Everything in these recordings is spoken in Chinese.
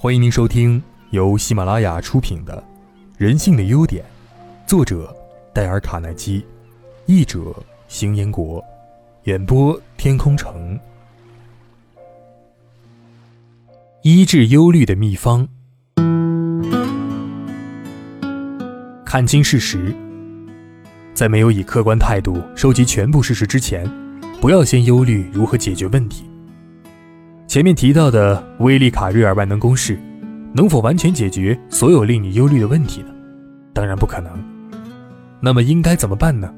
欢迎您收听由喜马拉雅出品的《人性的优点》，作者戴尔·卡耐基，译者邢彦国，演播天空城。医治忧虑的秘方：看清事实。在没有以客观态度收集全部事实之前，不要先忧虑如何解决问题。前面提到的威利卡瑞尔万能公式，能否完全解决所有令你忧虑的问题呢？当然不可能。那么应该怎么办呢？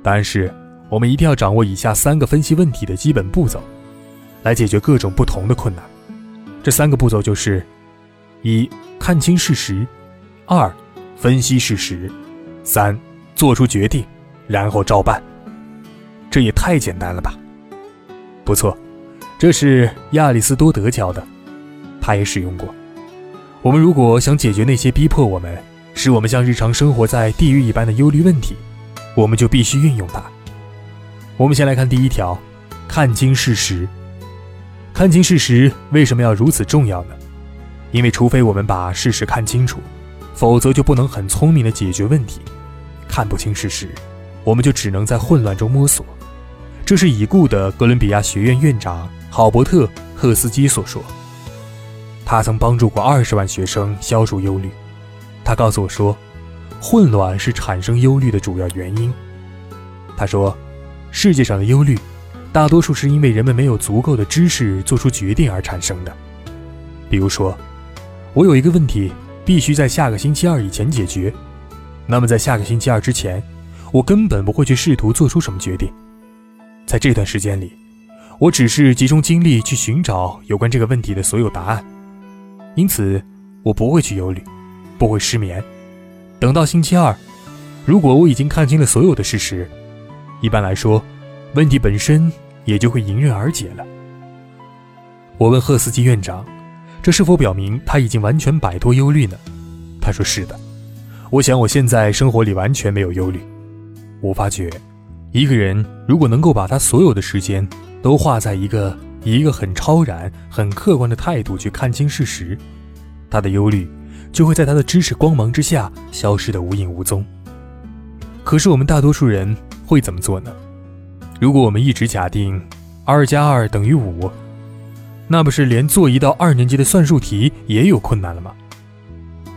答案是，我们一定要掌握以下三个分析问题的基本步骤，来解决各种不同的困难。这三个步骤就是：一、看清事实；二、分析事实；三、做出决定，然后照办。这也太简单了吧？不错。这是亚里士多德教的，他也使用过。我们如果想解决那些逼迫我们、使我们像日常生活在地狱一般的忧虑问题，我们就必须运用它。我们先来看第一条：看清事实。看清事实为什么要如此重要呢？因为除非我们把事实看清楚，否则就不能很聪明的解决问题。看不清事实，我们就只能在混乱中摸索。这是已故的哥伦比亚学院院长。郝伯特·赫斯基所说，他曾帮助过二十万学生消除忧虑。他告诉我说，混乱是产生忧虑的主要原因。他说，世界上的忧虑，大多数是因为人们没有足够的知识做出决定而产生的。比如说，我有一个问题必须在下个星期二以前解决，那么在下个星期二之前，我根本不会去试图做出什么决定。在这段时间里。我只是集中精力去寻找有关这个问题的所有答案，因此我不会去忧虑，不会失眠。等到星期二，如果我已经看清了所有的事实，一般来说，问题本身也就会迎刃而解了。我问赫斯基院长，这是否表明他已经完全摆脱忧虑呢？他说是的。我想我现在生活里完全没有忧虑。我发觉，一个人如果能够把他所有的时间，都花在一个以一个很超然、很客观的态度去看清事实，他的忧虑就会在他的知识光芒之下消失得无影无踪。可是我们大多数人会怎么做呢？如果我们一直假定二加二等于五，那不是连做一道二年级的算术题也有困难了吗？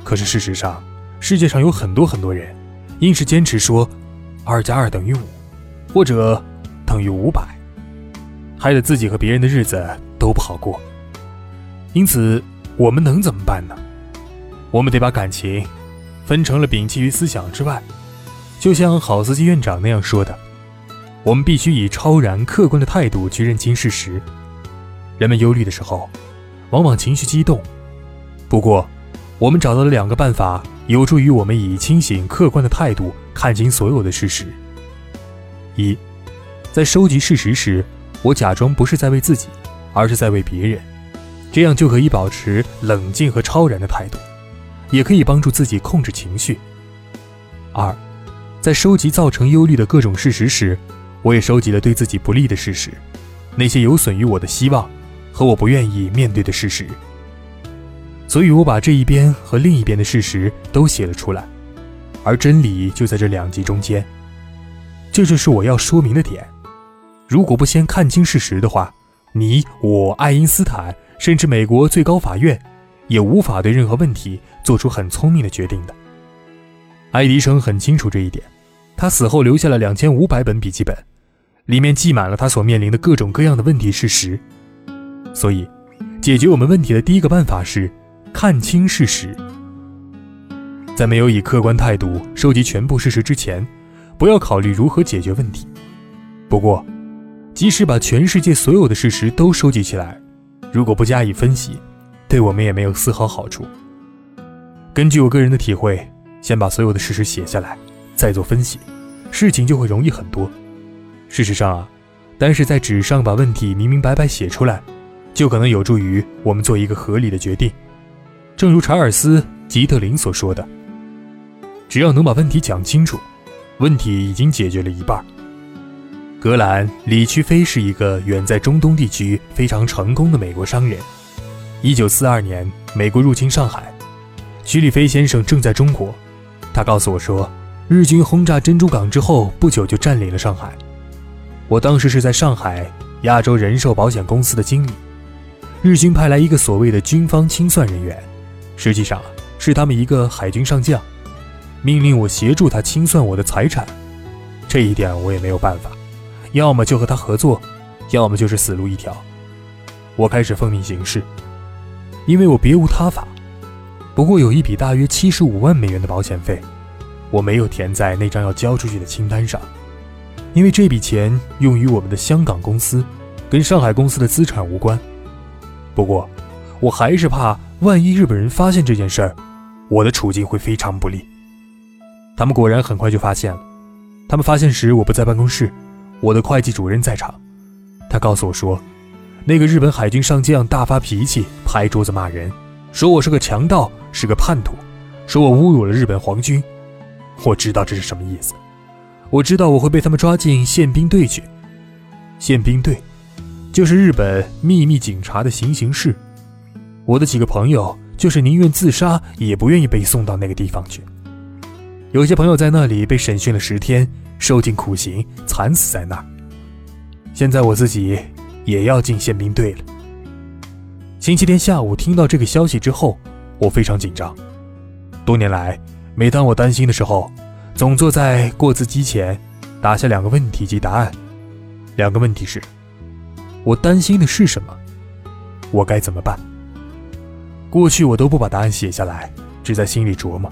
可是事实上，世界上有很多很多人，硬是坚持说二加二等于五，或者等于五百。害得自己和别人的日子都不好过，因此我们能怎么办呢？我们得把感情分成了摒弃于思想之外，就像郝司机院长那样说的，我们必须以超然客观的态度去认清事实。人们忧虑的时候，往往情绪激动，不过我们找到了两个办法，有助于我们以清醒客观的态度看清所有的事实。一，在收集事实时。我假装不是在为自己，而是在为别人，这样就可以保持冷静和超然的态度，也可以帮助自己控制情绪。二，在收集造成忧虑的各种事实时，我也收集了对自己不利的事实，那些有损于我的希望和我不愿意面对的事实。所以，我把这一边和另一边的事实都写了出来，而真理就在这两极中间。这就是我要说明的点。如果不先看清事实的话，你我、爱因斯坦，甚至美国最高法院，也无法对任何问题做出很聪明的决定的。爱迪生很清楚这一点，他死后留下了两千五百本笔记本，里面记满了他所面临的各种各样的问题事实。所以，解决我们问题的第一个办法是看清事实。在没有以客观态度收集全部事实之前，不要考虑如何解决问题。不过，即使把全世界所有的事实都收集起来，如果不加以分析，对我们也没有丝毫好处。根据我个人的体会，先把所有的事实写下来，再做分析，事情就会容易很多。事实上啊，单是在纸上把问题明明白白写出来，就可能有助于我们做一个合理的决定。正如查尔斯·吉特林所说的：“只要能把问题讲清楚，问题已经解决了一半。”格兰·李屈菲是一个远在中东地区非常成功的美国商人。一九四二年，美国入侵上海，徐立飞先生正在中国。他告诉我说，日军轰炸珍珠港之后不久就占领了上海。我当时是在上海亚洲人寿保险公司的经理，日军派来一个所谓的军方清算人员，实际上是他们一个海军上将，命令我协助他清算我的财产。这一点我也没有办法，要么就和他合作，要么就是死路一条。我开始奉命行事，因为我别无他法。不过有一笔大约七十五万美元的保险费，我没有填在那张要交出去的清单上，因为这笔钱用于我们的香港公司，跟上海公司的资产无关。不过，我还是怕万一日本人发现这件事儿，我的处境会非常不利。他们果然很快就发现了。他们发现时我不在办公室，我的会计主任在场，他告诉我说。那个日本海军上将大发脾气，拍桌子骂人，说我是个强盗，是个叛徒，说我侮辱了日本皇军。我知道这是什么意思，我知道我会被他们抓进宪兵队去。宪兵队，就是日本秘密警察的行刑室。我的几个朋友就是宁愿自杀，也不愿意被送到那个地方去。有些朋友在那里被审讯了十天，受尽苦刑，惨死在那儿。现在我自己。也要进宪兵队了。星期天下午听到这个消息之后，我非常紧张。多年来，每当我担心的时候，总坐在过字机前，打下两个问题及答案。两个问题是：我担心的是什么？我该怎么办？过去我都不把答案写下来，只在心里琢磨。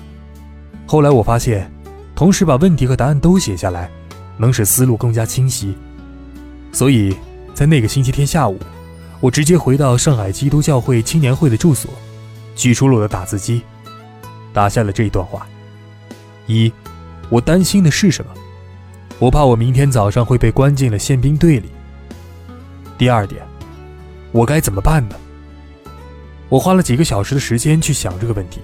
后来我发现，同时把问题和答案都写下来，能使思路更加清晰。所以。在那个星期天下午，我直接回到上海基督教会青年会的住所，取出了我的打字机，打下了这一段话：一，我担心的是什么？我怕我明天早上会被关进了宪兵队里。第二点，我该怎么办呢？我花了几个小时的时间去想这个问题，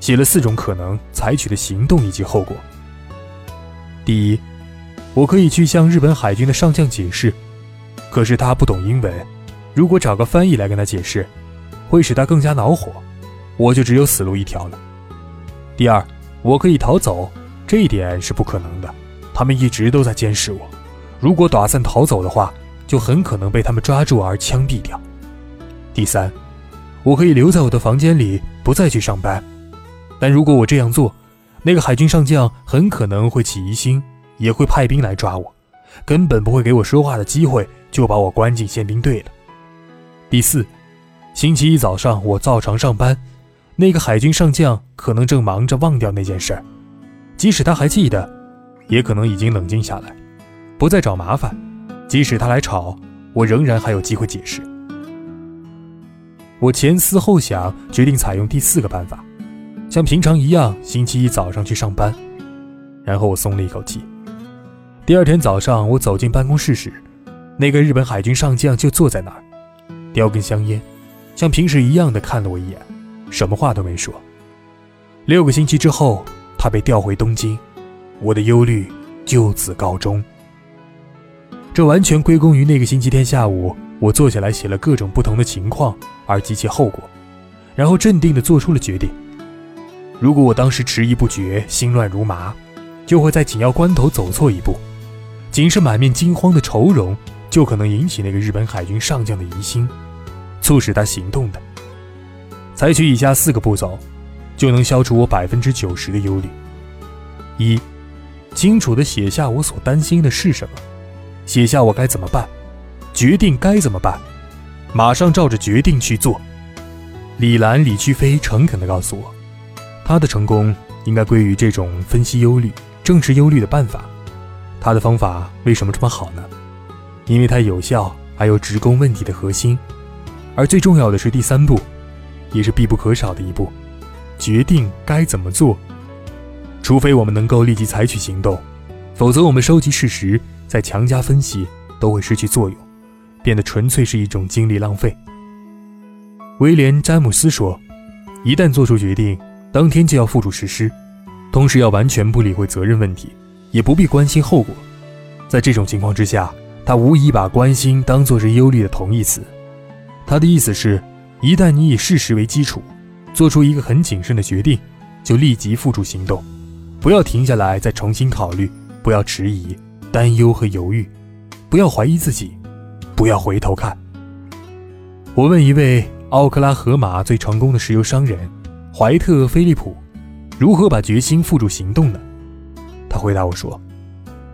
写了四种可能采取的行动以及后果。第一，我可以去向日本海军的上将解释。可是他不懂英文，如果找个翻译来跟他解释，会使他更加恼火，我就只有死路一条了。第二，我可以逃走，这一点是不可能的，他们一直都在监视我，如果打算逃走的话，就很可能被他们抓住而枪毙掉。第三，我可以留在我的房间里，不再去上班，但如果我这样做，那个海军上将很可能会起疑心，也会派兵来抓我。根本不会给我说话的机会，就把我关进宪兵队了。第四，星期一早上我照常上班，那个海军上将可能正忙着忘掉那件事儿，即使他还记得，也可能已经冷静下来，不再找麻烦。即使他来吵，我仍然还有机会解释。我前思后想，决定采用第四个办法，像平常一样，星期一早上去上班。然后我松了一口气。第二天早上，我走进办公室时，那个日本海军上将就坐在那儿，叼根香烟，像平时一样的看了我一眼，什么话都没说。六个星期之后，他被调回东京，我的忧虑就此告终。这完全归功于那个星期天下午，我坐下来写了各种不同的情况而及其后果，然后镇定地做出了决定。如果我当时迟疑不决，心乱如麻，就会在紧要关头走错一步。仅是满面惊慌的愁容，就可能引起那个日本海军上将的疑心，促使他行动的。采取以下四个步骤，就能消除我百分之九十的忧虑：一、清楚地写下我所担心的是什么，写下我该怎么办，决定该怎么办，马上照着决定去做。李兰、李屈飞诚恳地告诉我，他的成功应该归于这种分析忧虑、正视忧虑的办法。他的方法为什么这么好呢？因为它有效，还有直攻问题的核心。而最重要的是第三步，也是必不可少的一步：决定该怎么做。除非我们能够立即采取行动，否则我们收集事实再强加分析都会失去作用，变得纯粹是一种精力浪费。威廉·詹姆斯说：“一旦做出决定，当天就要付诸实施，同时要完全不理会责任问题。”也不必关心后果，在这种情况之下，他无疑把关心当作是忧虑的同义词。他的意思是，一旦你以事实为基础，做出一个很谨慎的决定，就立即付诸行动，不要停下来再重新考虑，不要迟疑、担忧和犹豫，不要怀疑自己，不要回头看。我问一位奥克拉荷马最成功的石油商人怀特·菲利普，如何把决心付诸行动呢？他回答我说：“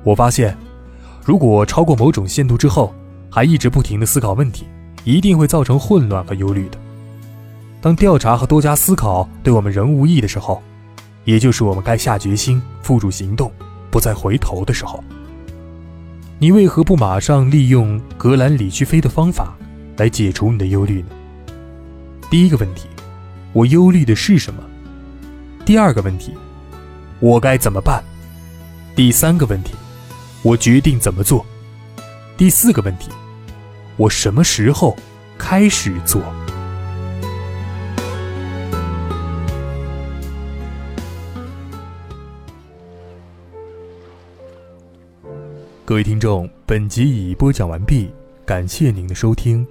我发现，如果超过某种限度之后，还一直不停地思考问题。”一定会造成混乱和忧虑的。当调查和多加思考对我们仍无益的时候，也就是我们该下决心付诸行动，不再回头的时候。你为何不马上利用格兰里区菲的方法来解除你的忧虑呢？第一个问题，我忧虑的是什么？第二个问题，我该怎么办？第三个问题，我决定怎么做？第四个问题。我什么时候开始做？各位听众，本集已播讲完毕，感谢您的收听。